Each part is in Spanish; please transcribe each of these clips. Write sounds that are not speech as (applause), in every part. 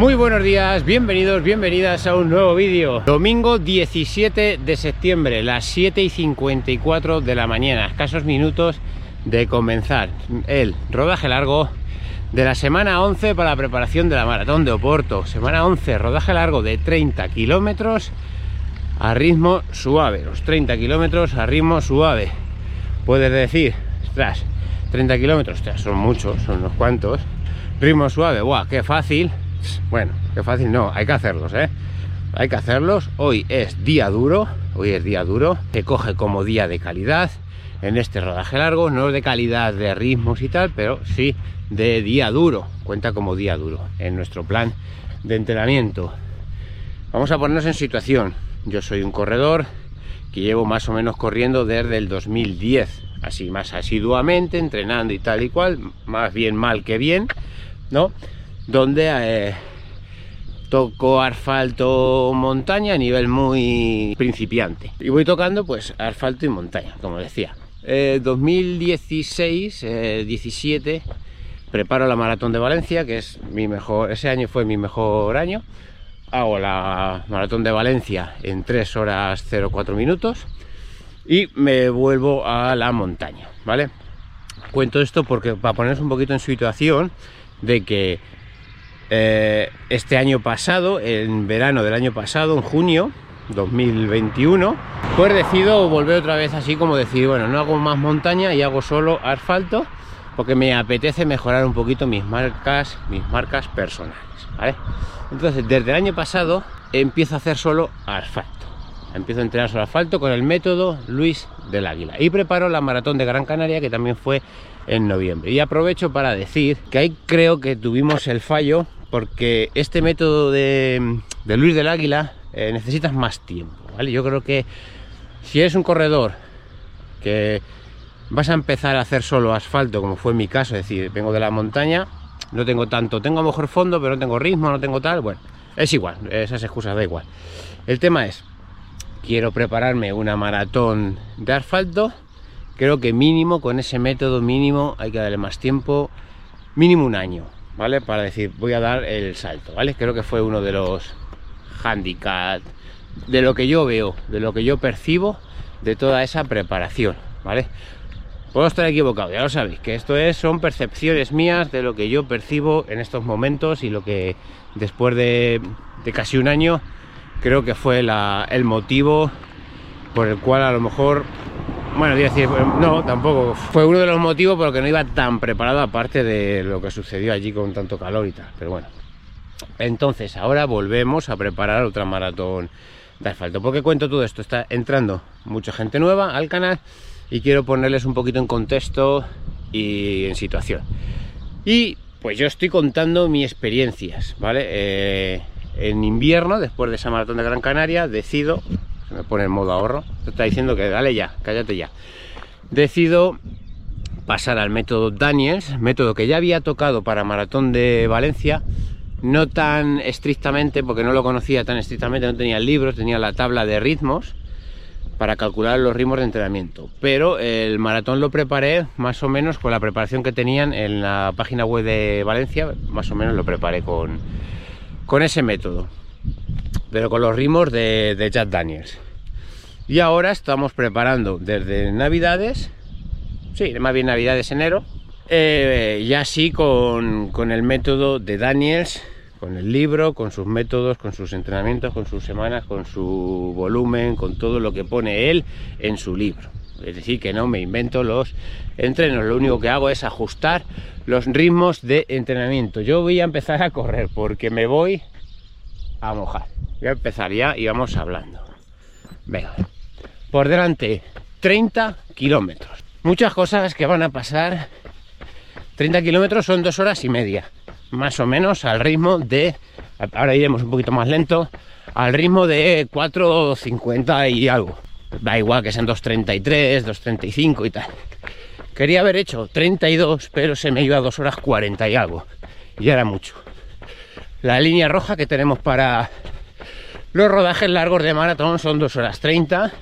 Muy buenos días, bienvenidos, bienvenidas a un nuevo vídeo. Domingo 17 de septiembre, las 7 y 54 de la mañana, escasos minutos de comenzar el rodaje largo de la semana 11 para la preparación de la maratón de Oporto. Semana 11, rodaje largo de 30 kilómetros a ritmo suave. Los 30 kilómetros a ritmo suave. Puedes decir, ostras, 30 kilómetros, son muchos, son unos cuantos. Ritmo suave, guau, qué fácil bueno, qué fácil, no, hay que hacerlos, ¿eh? Hay que hacerlos. Hoy es día duro, hoy es día duro. Te coge como día de calidad en este rodaje largo, no de calidad de ritmos y tal, pero sí de día duro. Cuenta como día duro en nuestro plan de entrenamiento. Vamos a ponernos en situación. Yo soy un corredor que llevo más o menos corriendo desde el 2010, así más asiduamente, entrenando y tal y cual, más bien mal que bien, ¿no? Donde eh, toco asfalto montaña a nivel muy principiante. Y voy tocando pues asfalto y montaña, como decía. 2016, eh, 17, eh, preparo la maratón de Valencia, que es mi mejor, ese año fue mi mejor año. Hago la maratón de Valencia en 3 horas 04 minutos y me vuelvo a la montaña, ¿vale? Cuento esto porque para poneros un poquito en situación de que eh, este año pasado, en verano del año pasado, en junio 2021, pues decido volver otra vez así como decir, bueno, no hago más montaña y hago solo asfalto porque me apetece mejorar un poquito mis marcas, mis marcas personales, Entonces, desde el año pasado empiezo a hacer solo asfalto. Empiezo a entrenar solo asfalto con el método Luis del Águila y preparo la maratón de Gran Canaria que también fue en noviembre. Y aprovecho para decir que ahí creo que tuvimos el fallo porque este método de, Luis del Águila eh, necesitas más tiempo, ¿vale? Yo creo que si eres un corredor que vas a empezar a hacer solo asfalto, como fue mi caso, es decir, vengo de la montaña, no tengo tanto, tengo mejor fondo, pero no tengo ritmo, no tengo tal, bueno, es igual, esas excusas da igual. El tema es, quiero prepararme una maratón de asfalto, creo que mínimo, con ese método mínimo, hay que darle más tiempo, mínimo un año, ¿vale? Para decir, voy a dar el salto, ¿vale? Creo que fue uno de los handicaps, de lo que yo veo, de lo que yo percibo de toda esa preparación, ¿vale? Puedo estar equivocado, ya lo sabéis, que esto es, son percepciones mías de lo que yo percibo en estos momentos y lo que después de, casi un año creo que fue el motivo por el cual a lo mejor bueno, decir, no, tampoco. Fue uno de los motivos por los que no iba tan preparado, aparte de lo que sucedió allí con tanto calor y tal. Pero bueno. Entonces, ahora volvemos a preparar otra maratón de asfalto. ¿Por qué cuento todo esto? Está entrando mucha gente nueva al canal y quiero ponerles un poquito en contexto y en situación. Y pues yo estoy contando mis experiencias, ¿vale? Eh, en invierno, después de esa maratón de Gran Canaria, decido me pone en modo ahorro, está diciendo que dale ya, cállate ya. Decido pasar al método Daniels, método que ya había tocado para Maratón de Valencia, no tan estrictamente, porque no lo conocía tan estrictamente, no tenía libros, tenía la tabla de ritmos para calcular los ritmos de entrenamiento. Pero el maratón lo preparé más o menos con la preparación que tenían en la página web de Valencia, más o menos lo preparé con, con ese método pero con los ritmos de, Jack Daniels. Y ahora estamos preparando desde Navidades, sí, más bien Navidades enero, eh, ya sí con, el método de Daniels, con el libro, con sus métodos, con sus entrenamientos, con sus semanas, con su volumen, con todo lo que pone él en su libro. Es decir, que no me invento los entrenos, lo único que hago es ajustar los ritmos de entrenamiento. Yo voy a empezar a correr porque me voy a mojar. Voy a empezar ya y vamos hablando. Venga, por delante 30 kilómetros. Muchas cosas que van a pasar. 30 kilómetros son dos horas y media, más o menos al ritmo de, ahora iremos un poquito más lento, al ritmo de 4.50 y algo. Da igual que sean 2.33, 2.35 y tal. Quería haber hecho 32, pero se me iba a 2 horas 40 y algo. Y era mucho la línea roja que tenemos para los rodajes largos de maratón son 2 horas 30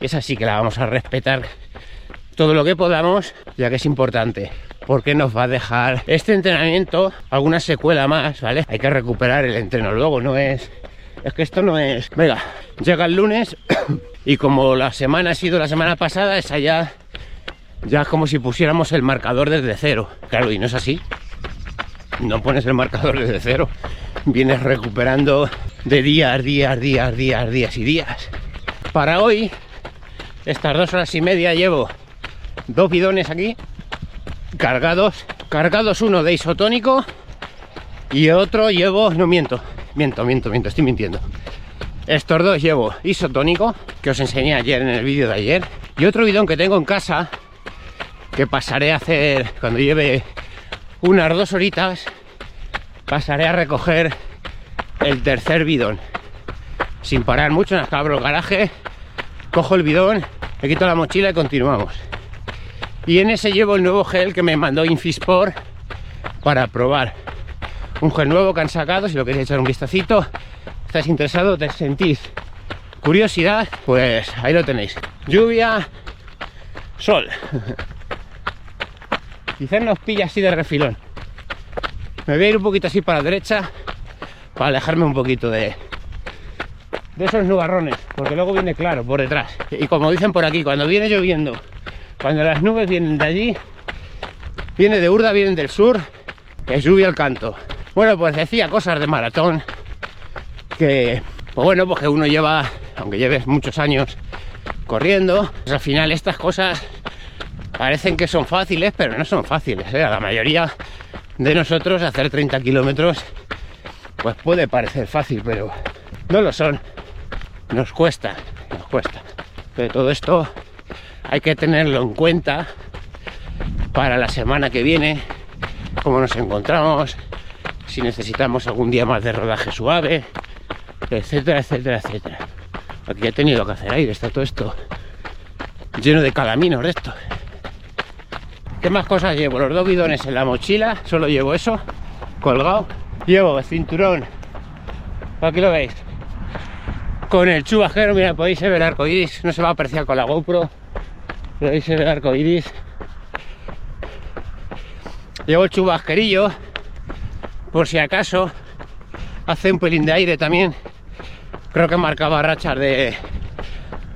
es así que la vamos a respetar todo lo que podamos ya que es importante porque nos va a dejar este entrenamiento alguna secuela más, ¿vale? Hay que recuperar el entreno luego, no es... Es que esto no es... Venga, llega el lunes (coughs) y como la semana ha sido la semana pasada, es allá ya como si pusiéramos el marcador desde cero. Claro, y no es así. No pones el marcador desde cero. Vienes recuperando de días, días, días, días, días y días. Para hoy, estas dos horas y media llevo dos bidones aquí cargados. Cargados uno de isotónico y otro llevo, no miento, miento, miento, miento, estoy mintiendo. Estos dos llevo isotónico, que os enseñé ayer en el vídeo de ayer, y otro bidón que tengo en casa, que pasaré a hacer cuando lleve unas dos horitas, pasaré a recoger el tercer bidón. Sin parar mucho, en abro el garaje, cojo el bidón, me quito la mochila y continuamos. Y en ese llevo el nuevo gel que me mandó Infisport para probar. Un gel nuevo que han sacado, si lo queréis echar un vistacito, estáis interesados, te sentís curiosidad, pues ahí lo tenéis. Lluvia, sol. (laughs) Quizás nos pilla así de refilón. Me voy a ir un poquito así para la derecha para alejarme un poquito de, de esos nubarrones, porque luego viene claro por detrás. Y como dicen por aquí, cuando viene lloviendo, cuando las nubes vienen de allí, viene de Urda, vienen del sur, que lluvia al canto. Bueno, pues decía cosas de maratón que, pues bueno, porque uno lleva, aunque lleves muchos años corriendo, pues al final estas cosas parecen que son fáciles, pero no son fáciles. ¿eh? A la mayoría de nosotros hacer 30 kilómetros pues puede parecer fácil, pero no lo son. Nos cuesta, nos cuesta. Pero todo esto hay que tenerlo en cuenta para la semana que viene, cómo nos encontramos, si necesitamos algún día más de rodaje suave, etcétera, etcétera, etcétera. Aquí he tenido que hacer aire, está todo esto lleno de calaminos de esto. ¿Qué más cosas llevo? Los dos bidones en la mochila, solo llevo eso, colgado. Llevo el cinturón, aquí lo veis, con el chubajero, mira, podéis ver el arco iris, no se va a apreciar con la GoPro, podéis ver el arco iris. Llevo el chubasquerillo, por si acaso, hace un pelín de aire también. Creo que marcaba rachas de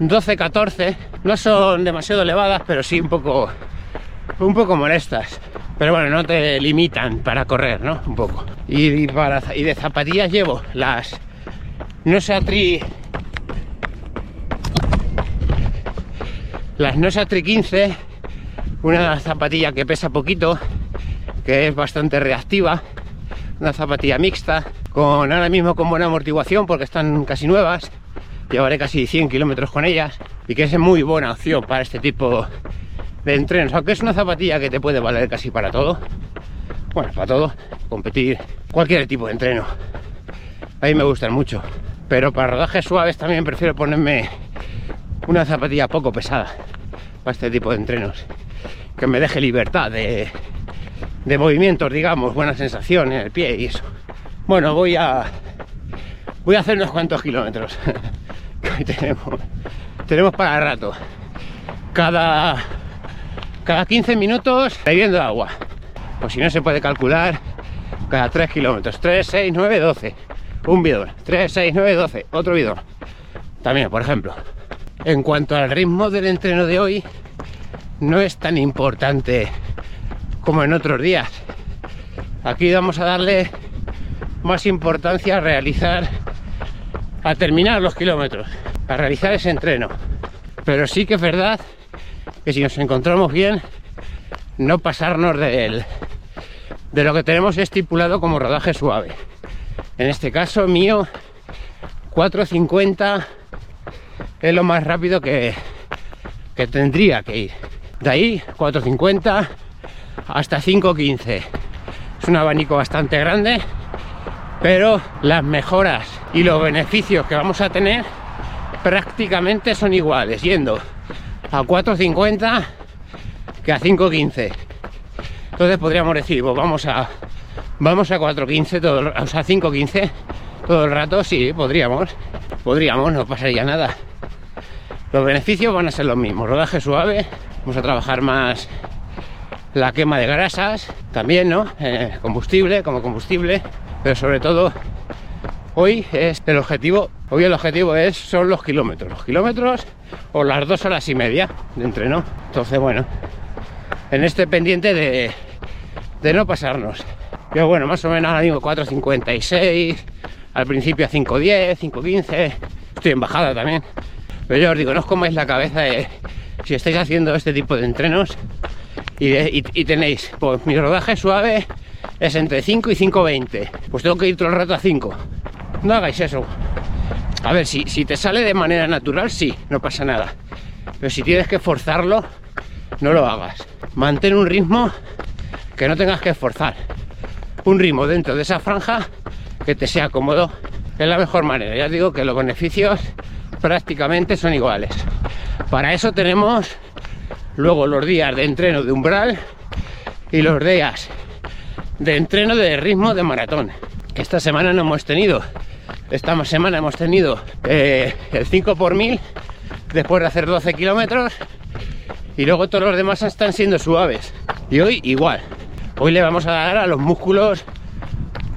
12-14, no son demasiado elevadas, pero sí un poco un poco molestas. Pero bueno, no te limitan para correr, ¿no? Un poco. Y, de zapatillas llevo las Nosatri. Las Nosatri 15. Una zapatilla que pesa poquito, que es bastante reactiva. Una zapatilla mixta, con ahora mismo con buena amortiguación porque están casi nuevas. Llevaré casi 100 kilómetros con ellas y que es muy buena opción para este tipo de entrenos, aunque es una zapatilla que te puede valer casi para todo. Bueno, para todo, competir, cualquier tipo de entreno. A mí me gustan mucho. Pero para rodajes suaves también prefiero ponerme una zapatilla poco pesada para este tipo de entrenos. Que me deje libertad de, de movimientos, digamos, buena sensación en el pie y eso. Bueno, voy a voy a hacer unos cuantos kilómetros. (laughs) que tenemos, tenemos para rato. Cada cada 15 minutos bebiendo agua. Pues si no se puede calcular, cada 3 kilómetros, 3, 6, 9, 12. Un bidón, 3, 6, 9, 12, otro bidón. También, por ejemplo. En cuanto al ritmo del entreno de hoy, no es tan importante como en otros días. Aquí vamos a darle más importancia a realizar, a terminar los kilómetros, a realizar ese entreno. Pero sí que es verdad que si nos encontramos bien, no pasarnos de, de lo que tenemos estipulado como rodaje suave. En este caso mío, 4.50 es lo más rápido que, que tendría que ir. De ahí, 4.50 hasta 5.15. Es un abanico bastante grande, pero las mejoras y los beneficios que vamos a tener prácticamente son iguales, yendo a 4.50 que a 5.15 entonces podríamos decir pues vamos a vamos a 4.15 todo o sea 5.15 todo el rato sí podríamos podríamos no pasaría nada los beneficios van a ser los mismos rodaje suave vamos a trabajar más la quema de grasas, también, ¿no? Eh, combustible, como combustible, pero sobre todo hoy es el objetivo, hoy el objetivo es son los kilómetros, los kilómetros o las dos horas y media de entreno. Entonces, bueno, en este pendiente de, de no pasarnos. Yo, bueno, más o menos ahora mismo 4.56, al principio a 5.10, 5.15, estoy en bajada también. Pero yo os digo, no os comáis la cabeza de si estáis haciendo este tipo de entrenos y, tenéis, pues mi rodaje suave es entre 5 y 5.20. Pues tengo que ir todo el rato a 5. No hagáis eso. A ver, si, si te sale de manera natural, sí, no pasa nada. Pero si tienes que forzarlo, no lo hagas. Mantén un ritmo que no tengas que esforzar. Un ritmo dentro de esa franja que te sea cómodo. Es la mejor manera. Ya digo que los beneficios prácticamente son iguales. Para eso tenemos luego los días de entreno de umbral y los días de entreno de ritmo de maratón. Esta semana no hemos tenido, esta semana hemos tenido eh, el 5 por 1000 después de hacer 12 kilómetros y luego todos los demás están siendo suaves. Y hoy igual, hoy le vamos a dar a los músculos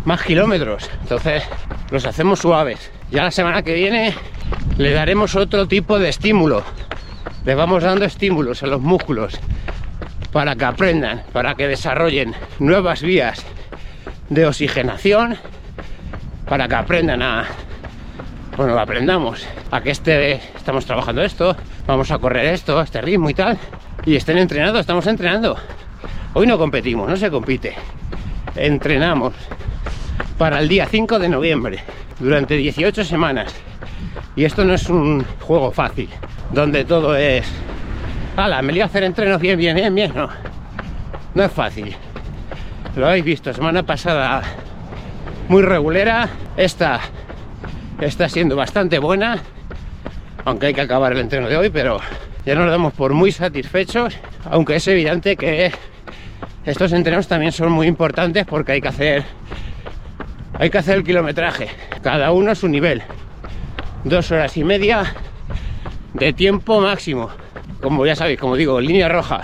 más kilómetros, entonces los hacemos suaves. Ya la semana que viene le daremos otro tipo de estímulo, le vamos dando estímulos a los músculos para que aprendan, para que desarrollen nuevas vías de oxigenación, para que aprendan a, bueno, aprendamos a que este, estamos trabajando esto, vamos a correr esto, este ritmo y tal, y estén entrenados, estamos entrenando. Hoy no competimos, no se compite, entrenamos para el día 5 de noviembre, durante 18 semanas. Y esto no es un juego fácil donde todo es... ¡Hala! Me voy a hacer entrenos bien, bien, bien, bien. No, no es fácil. Lo habéis visto, semana pasada muy regulera. Esta está siendo bastante buena. Aunque hay que acabar el entreno de hoy, pero ya nos damos por muy satisfechos. Aunque es evidente que estos entrenos también son muy importantes porque hay que hacer hay que hacer el kilometraje cada uno a su nivel dos horas y media de tiempo máximo. Como ya sabéis, como digo, línea roja.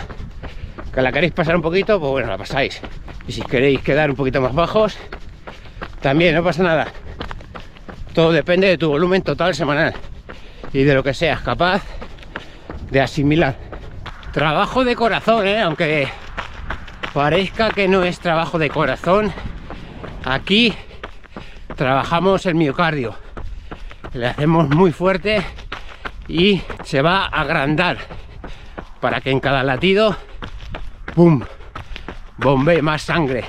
Que la queréis pasar un poquito, pues bueno, la pasáis. Y si queréis quedar un poquito más bajos, también no pasa nada. Todo depende de tu volumen total semanal y de lo que seas capaz de asimilar. Trabajo de corazón, ¿eh? aunque parezca que no es trabajo de corazón. Aquí trabajamos el miocardio. Le hacemos muy fuerte y se va a agrandar para que en cada latido ¡pum! bombee más sangre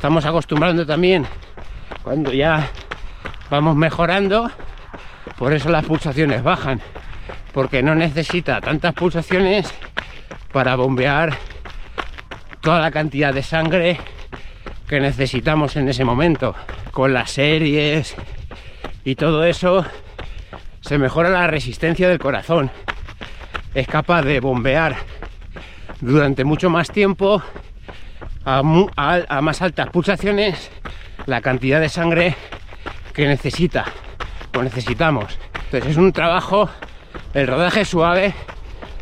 estamos acostumbrando también cuando ya vamos mejorando por eso las pulsaciones bajan porque no necesita tantas pulsaciones para bombear toda la cantidad de sangre que necesitamos en ese momento con las series y todo eso se mejora la resistencia del corazón. Es capaz de bombear durante mucho más tiempo a, más altas pulsaciones la cantidad de sangre que necesita o necesitamos. Entonces es un trabajo, el rodaje suave,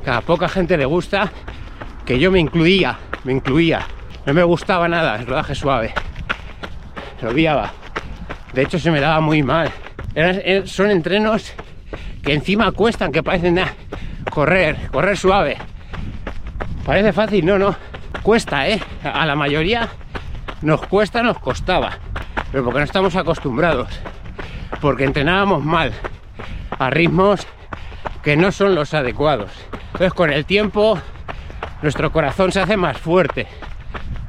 que a poca gente le gusta, que yo me incluía, me incluía. No me gustaba nada el rodaje suave. Lo odiaba. De hecho se me daba muy mal. son entrenos que encima cuestan, que parecen nada. Correr, correr suave. Parece fácil, no, no. Cuesta, ¿eh? A la mayoría nos cuesta, nos costaba. Pero porque no estamos acostumbrados. Porque entrenábamos mal. A ritmos que no son los adecuados. Entonces con el tiempo nuestro corazón se hace más fuerte.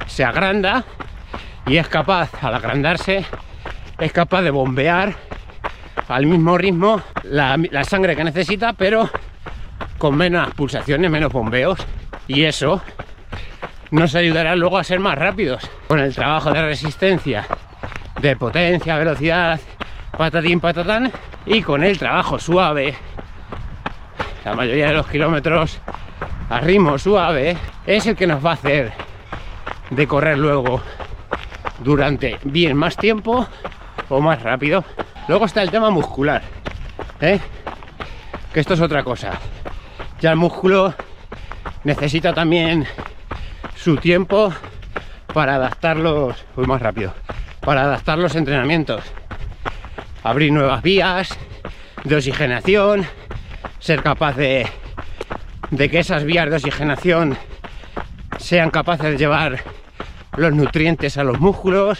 Se agranda y es capaz, al agrandarse, es capaz de bombear al mismo ritmo la, sangre que necesita, pero con menos pulsaciones, menos bombeos. Y eso nos ayudará luego a ser más rápidos. Con el trabajo de resistencia, de potencia, velocidad, patatín, patatán, y con el trabajo suave, la mayoría de los kilómetros a ritmo suave, es el que nos va a hacer de correr luego durante bien más tiempo o más rápido Luego está el tema muscular, ¿eh? que esto es otra cosa. Ya el músculo necesita también su tiempo para adaptarlos, muy más rápido, para adaptar los entrenamientos, abrir nuevas vías de oxigenación, ser capaz de, de que esas vías de oxigenación sean capaces de llevar los nutrientes a los músculos.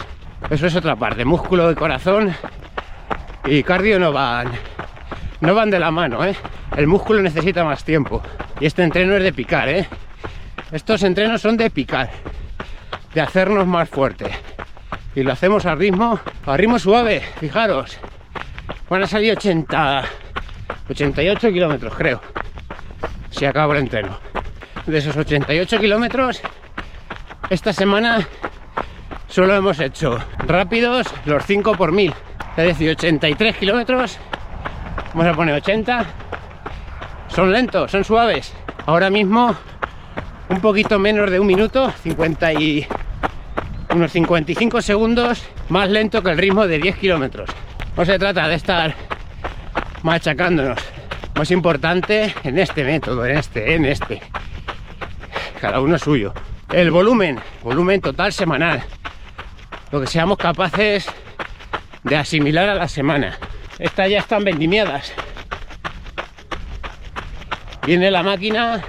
Eso es otra parte, músculo y corazón y cardio no van no van de la mano, ¿eh? El músculo necesita más tiempo y este entreno es de picar, ¿eh? Estos entrenos son de picar, de hacernos más fuerte y lo hacemos a ritmo, a ritmo suave, fijaros. Van a salir 80, 88 kilómetros, creo, si acabo el entreno. De esos 88 kilómetros, esta semana solo hemos hecho rápidos los 5 por 1000, es decir, 83 kilómetros. Vamos a poner 80. Son lentos, son suaves. Ahora mismo un poquito menos de un minuto, 50 y unos 55 segundos más lento que el ritmo de 10 kilómetros. No se trata de estar machacándonos. Más importante en este método, en este, en este. Cada uno suyo. El volumen, volumen total semanal. Lo que seamos capaces de asimilar a la semana. Estas ya están vendimiadas. Viene la máquina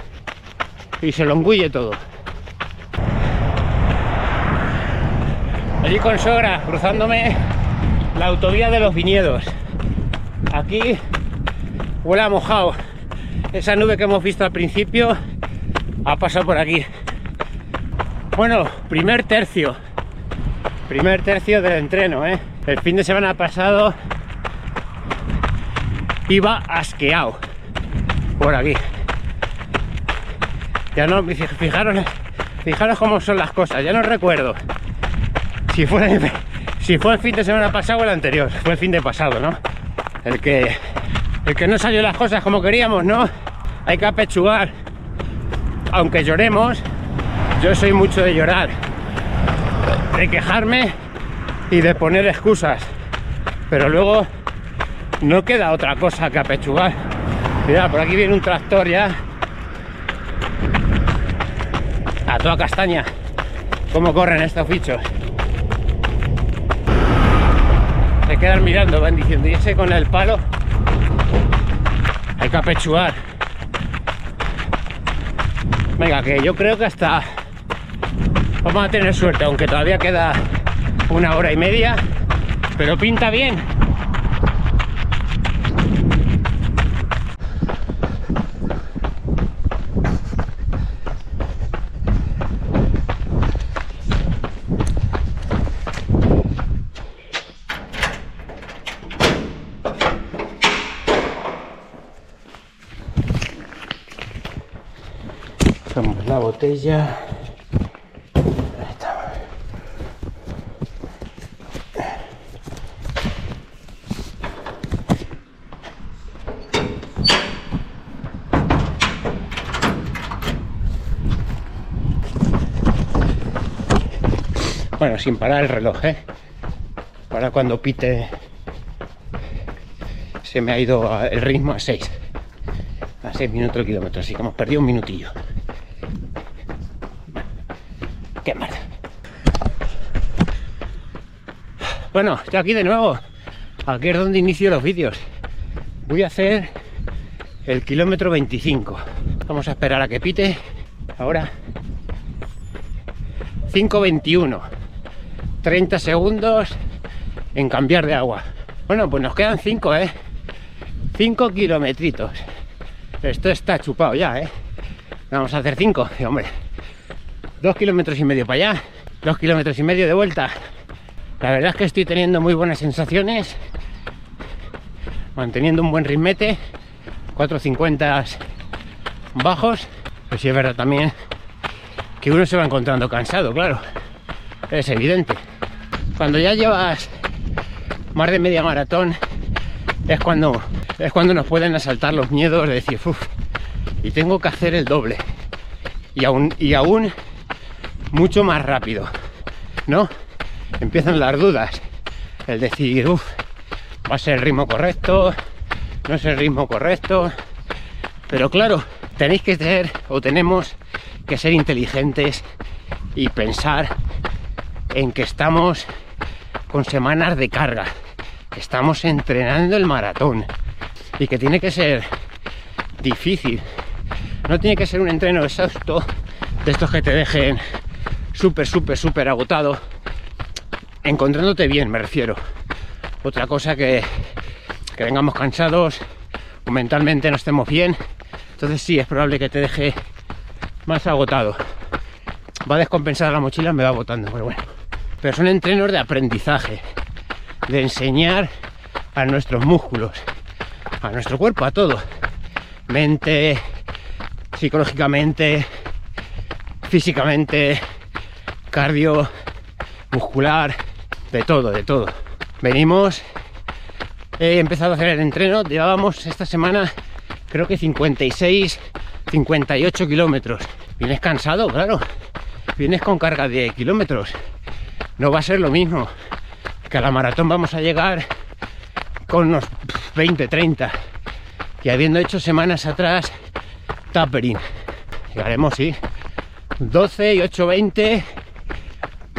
y se lo engulle todo. Allí con sogra, cruzándome la autovía de los viñedos. Aquí huele a mojado. Esa nube que hemos visto al principio ha pasado por aquí. Bueno, primer tercio. Primer tercio del entreno, ¿eh? El fin de semana pasado iba asqueado por aquí. Ya no, fijaros, fijaros cómo son las cosas, ya no recuerdo si fue, (laughs) si fue el fin de semana pasado o el anterior, fue el fin de pasado, ¿no? El que, el que no salió las cosas como queríamos, ¿no? Hay que apechugar. Aunque lloremos, yo soy mucho de llorar, de quejarme y de poner excusas. Pero luego no queda otra cosa que apechugar. Mira, por aquí viene un tractor ya a toda castaña. ¿Cómo corren estos bichos? Quedan mirando, van diciendo, y ese con el palo hay que apechugar. Venga, que yo creo que hasta vamos a tener suerte, aunque todavía queda una hora y media, pero pinta bien. La botella. Bueno, sin parar el reloj, ¿eh? Para cuando pite se me ha ido el ritmo a 6 a 6 minutos el kilómetro, así que hemos perdido un minutillo. Qué mal. Bueno, estoy aquí de nuevo. Aquí es donde inicio los vídeos. Voy a hacer el kilómetro 25. Vamos a esperar a que pite. Ahora 5.21. 30 segundos en cambiar de agua. Bueno, pues nos quedan 5, ¿eh? 5 kilometritos. Esto está chupado ya, ¿eh? Vamos a hacer 5, hombre. Dos kilómetros y medio para allá, dos kilómetros y medio de vuelta. La verdad es que estoy teniendo muy buenas sensaciones, manteniendo un buen ritmete, 4.50 bajos. Pues sí es verdad también que uno se va encontrando cansado, claro, es evidente. Cuando ya llevas más de media maratón, es cuando, es cuando nos pueden asaltar los miedos de decir, uff, y tengo que hacer el doble. Y aún, y aún mucho más rápido, ¿no? Empiezan las dudas, el decir, uff, va a ser el ritmo correcto, no es el ritmo correcto, pero claro, tenéis que ser o tenemos que ser inteligentes y pensar en que estamos con semanas de carga, que estamos entrenando el maratón y que tiene que ser difícil. No tiene que ser un entreno exhausto de estos que te dejen súper, súper, súper agotado, encontrándote bien, me refiero. Otra cosa que, que vengamos cansados o mentalmente no estemos bien, entonces sí, es probable que te deje más agotado. Va a descompensar la mochila, me va agotando, pero bueno. Pero son entrenos de aprendizaje, de enseñar a nuestros músculos, a nuestro cuerpo, a todo. Mente, psicológicamente, físicamente, cardio, muscular, de todo, de todo. Venimos, he empezado a hacer el entreno, llevábamos esta semana creo que 56, 58 kilómetros. Vienes cansado, claro. Vienes con carga de kilómetros. No va a ser lo mismo que a la maratón vamos a llegar con unos 20, 30. Y habiendo hecho semanas atrás tapering. Llegaremos, sí. 12 y 8, 20,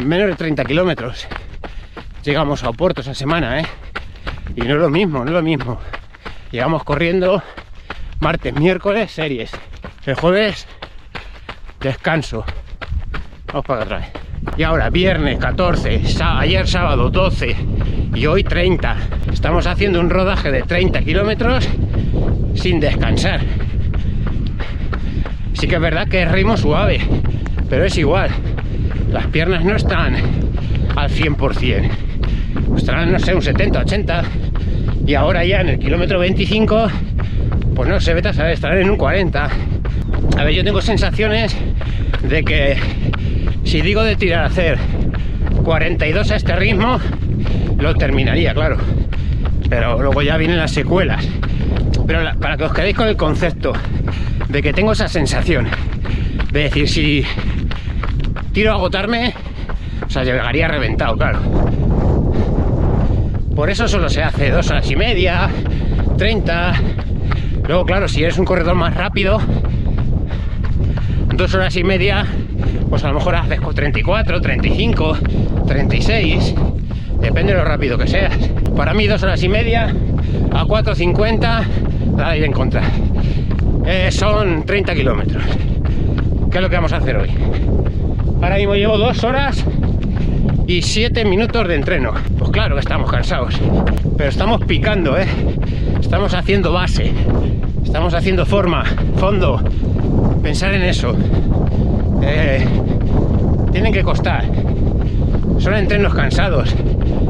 menos de 30 kilómetros. Llegamos a Oporto esa semana, ¿eh? Y no es lo mismo, no es lo mismo. Llegamos corriendo martes, miércoles, series. El jueves, descanso. Vamos para atrás. Y ahora, viernes 14, ayer sábado 12 y hoy 30. Estamos haciendo un rodaje de 30 kilómetros sin descansar. Sí que es verdad que es ritmo suave, pero es igual. Las piernas no están al 100%. Estarán, no sé, un 70, 80. Y ahora ya en el kilómetro 25 pues no sé, vete a saber, estarán en un 40. A ver, yo tengo sensaciones de que si digo de tirar a hacer 42 a este ritmo, lo terminaría, claro. Pero luego ya vienen las secuelas. Pero para que os quedéis con el concepto de que tengo esa sensación de decir, si tiro a agotarme, o sea, llegaría reventado, claro. Por eso solo se hace dos horas y media, 30, Luego, claro, si eres un corredor más rápido, dos horas y media, pues a lo mejor haces 34, 35, 36, depende de lo rápido que seas. Para mí, dos horas y media a 4.50, la ir en contra. Eh, son 30 kilómetros. ¿Qué es lo que vamos a hacer hoy? Ahora mismo llevo dos horas y siete minutos de entreno. Pues claro que estamos cansados, pero estamos picando, ¿eh? Estamos haciendo base, estamos haciendo forma, fondo. Pensar en eso. Eh, tienen que costar. Son entrenos cansados.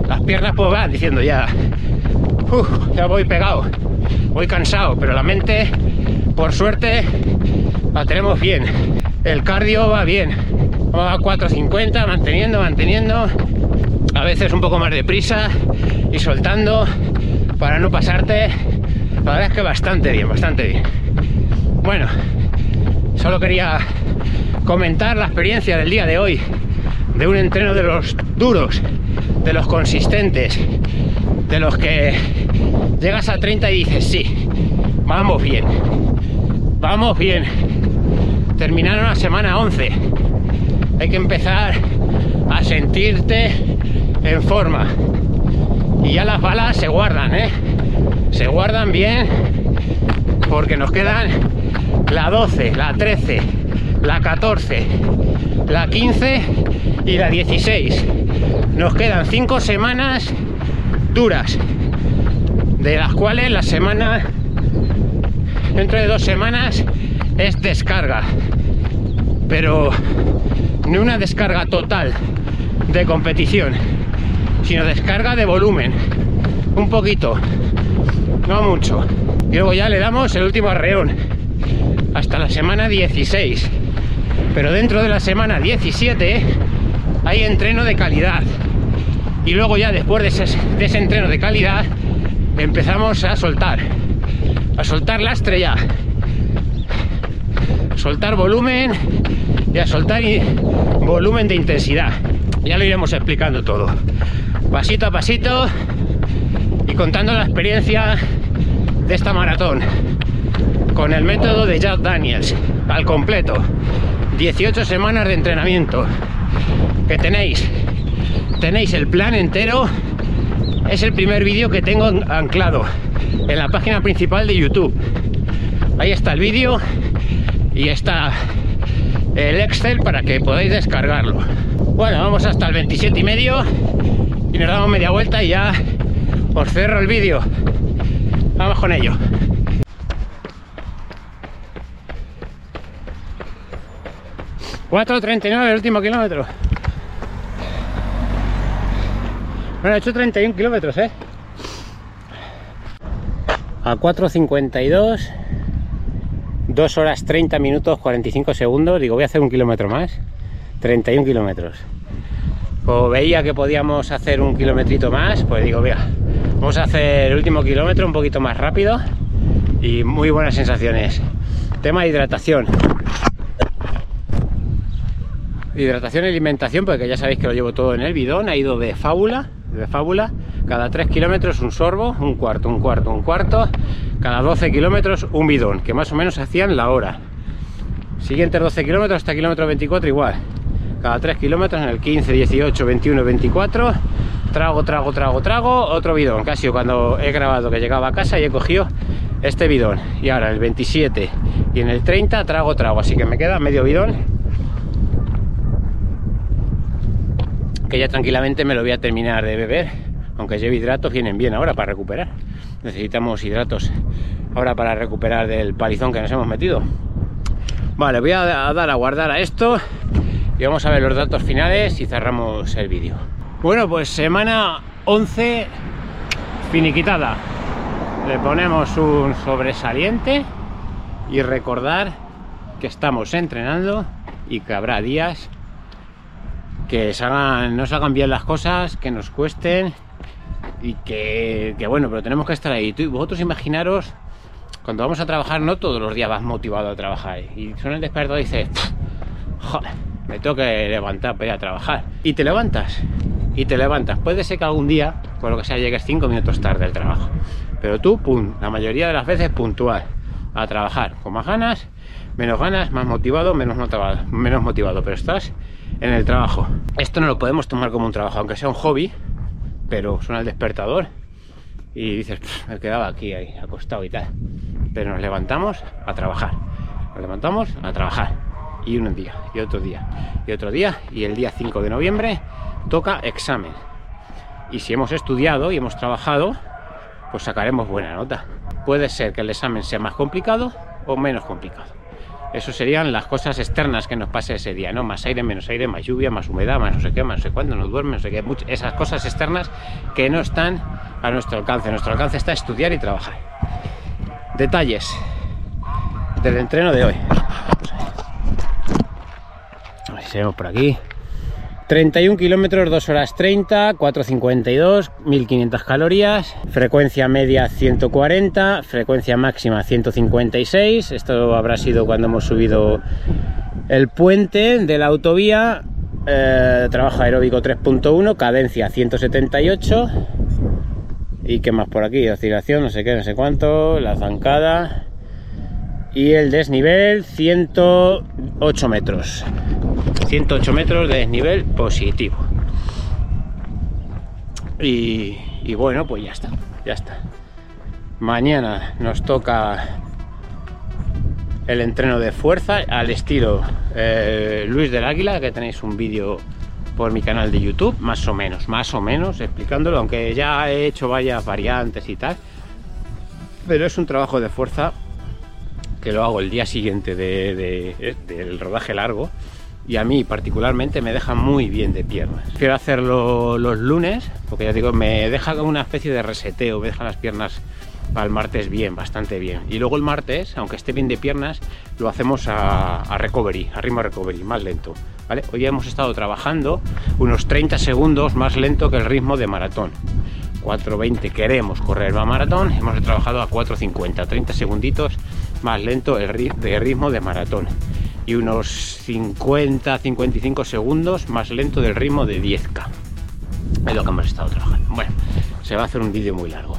Las piernas pues van diciendo ya, ya voy pegado, voy cansado, pero la mente, por suerte, la tenemos bien. El cardio va bien. Va a 4.50, manteniendo, manteniendo. A veces un poco más deprisa y soltando para no pasarte. La verdad es que bastante bien, bastante bien. Bueno, solo quería comentar la experiencia del día de hoy de un entreno de los duros, de los consistentes, de los que llegas a 30 y dices, sí, vamos bien, vamos bien. Terminaron la semana 11. Hay que empezar a sentirte en forma y ya las balas se guardan, ¿eh? Se guardan bien porque nos quedan la 12, la 13, la 14, la 15 y la 16. Nos quedan 5 semanas duras, de las cuales la semana, dentro de dos semanas, es descarga. Pero no una descarga total de competición sino descarga de volumen. Un poquito, no mucho. Y luego ya le damos el último arreón hasta la semana 16. Pero dentro de la semana 17 hay entreno de calidad. Y luego ya después de ese, entreno de calidad empezamos a soltar. A soltar la estrella. Soltar volumen y a soltar volumen de intensidad. Ya lo iremos explicando todo pasito a pasito y contando la experiencia de esta maratón con el método de Jack Daniels al completo 18 semanas de entrenamiento que tenéis. Tenéis el plan entero. Es el primer vídeo que tengo anclado en la página principal de YouTube. Ahí está el vídeo y está el Excel para que podáis descargarlo. Bueno, vamos hasta el 27 y medio y nos damos media vuelta y ya os cerro el vídeo. Vamos con ello. $4.39 el último kilómetro. Bueno, he hecho 31 kilómetros, ¿eh? A 4.52 2 horas 30 minutos 45 segundos. Digo voy a hacer un kilómetro más. 31 kilómetros. O veía que podíamos hacer un kilometrito más. Pues digo vea vamos a hacer el último kilómetro un poquito más rápido y muy buenas sensaciones. Tema de hidratación. Hidratación y alimentación porque ya sabéis que lo llevo todo en el bidón ha ido de fábula de fábula cada 3 kilómetros un sorbo, un cuarto, un cuarto, un cuarto, cada 12 kilómetros un bidón, que más o menos hacían la hora. Siguientes 12 kilómetros hasta kilómetro 24 igual. Cada 3 kilómetros en el 15, 18, 21, 24, trago, trago, trago, trago, otro bidón. Casi cuando he grabado que llegaba a casa y he cogido este bidón. Y ahora el 27 y en el 30 trago, trago. Así que me queda medio bidón. Que ya tranquilamente me lo voy a terminar de beber aunque lleve hidratos, vienen bien ahora para recuperar. Necesitamos hidratos ahora para recuperar del palizón que nos hemos metido. Vale, voy a dar a guardar a esto y vamos a ver los datos finales y cerramos el vídeo. Bueno, pues semana 11 finiquitada. Le ponemos un sobresaliente y recordar que estamos entrenando y que habrá días que no se hagan bien las cosas, que nos cuesten y que, bueno, pero tenemos que estar ahí. vosotros imaginaros, cuando vamos a trabajar, no todos los días vas motivado a trabajar. Y suena el despertador y dices, joder, me tengo que levantar para ir a trabajar. Y te levantas, y te levantas. Puede ser que algún día, por lo que sea, llegues cinco minutos tarde al trabajo. Pero tú, la mayoría de las veces puntual a trabajar, con más ganas, menos ganas, más motivado, menos motivado, menos motivado, pero estás en el trabajo. Esto no lo podemos tomar como un trabajo, aunque sea un hobby, pero suena el despertador y dices, me quedaba aquí ahí, acostado y tal. Pero nos levantamos a trabajar. Nos levantamos a trabajar. Y un día, y otro día, y otro día, y el día 5 de noviembre toca examen. Y si hemos estudiado y hemos trabajado, pues sacaremos buena nota. Puede ser que el examen sea más complicado o menos complicado. Eso serían las cosas externas que nos pase ese día, ¿no? Más aire, menos aire, más lluvia, más humedad, más no sé qué, más no sé cuándo, no duerme, no sé qué. Esas cosas externas que no están a nuestro alcance. Nuestro alcance está estudiar y trabajar. Detalles del entreno de hoy. A ver si vemos por aquí. 31 kilómetros, 2 horas 30, 452, 1500 calorías, frecuencia media 140, frecuencia máxima 156. Esto habrá sido cuando hemos subido el puente de la autovía. Eh, trabajo aeróbico 3.1, cadencia 178. ¿Y qué más por aquí? Oscilación, no sé qué, no sé cuánto, la zancada. Y el desnivel 108 metros. 108 metros de desnivel positivo. Y, bueno, pues ya está, ya está. Mañana nos toca el entreno de fuerza al estilo eh, Luis del Águila, que tenéis un vídeo por mi canal de YouTube, más o menos, más o menos, explicándolo, aunque ya he hecho varias variantes y tal. Pero es un trabajo de fuerza que lo hago el día siguiente del rodaje largo y a mí particularmente me deja muy bien de piernas. Quiero hacerlo los lunes, porque ya digo, me deja una especie de reseteo, me deja las piernas para el martes bien, bastante bien. Y luego el martes, aunque esté bien de piernas, lo hacemos a, recovery, a ritmo recovery, más lento. Hoy hemos estado trabajando unos 30 segundos más lento que el ritmo de maratón. 4.20 queremos correr a maratón, hemos trabajado a 4.50, 30 segunditos más lento el ritmo de maratón y unos 50-55 segundos más lento del ritmo de 10K. Es lo que hemos estado trabajando. Bueno, se va a hacer un vídeo muy largo.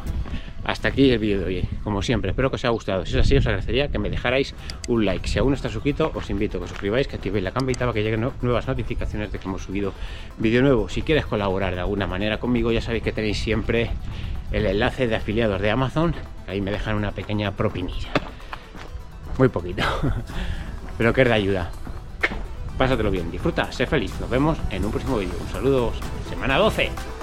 Hasta aquí el vídeo de hoy, como siempre, espero que os haya gustado. Si es así, os agradecería que me dejarais un like. Si aún no estás suscrito, os invito a que os suscribáis, que activéis la campanita para que lleguen nuevas notificaciones de que hemos subido vídeo nuevo. Si quieres colaborar de alguna manera conmigo, ya sabéis que tenéis siempre el enlace de afiliados de Amazon. Ahí me dejan una pequeña propinilla. Muy poquito, (laughs) pero que es de ayuda. Pásatelo bien, disfruta, sé feliz. Nos vemos en un próximo vídeo. Un saludo, semana 12.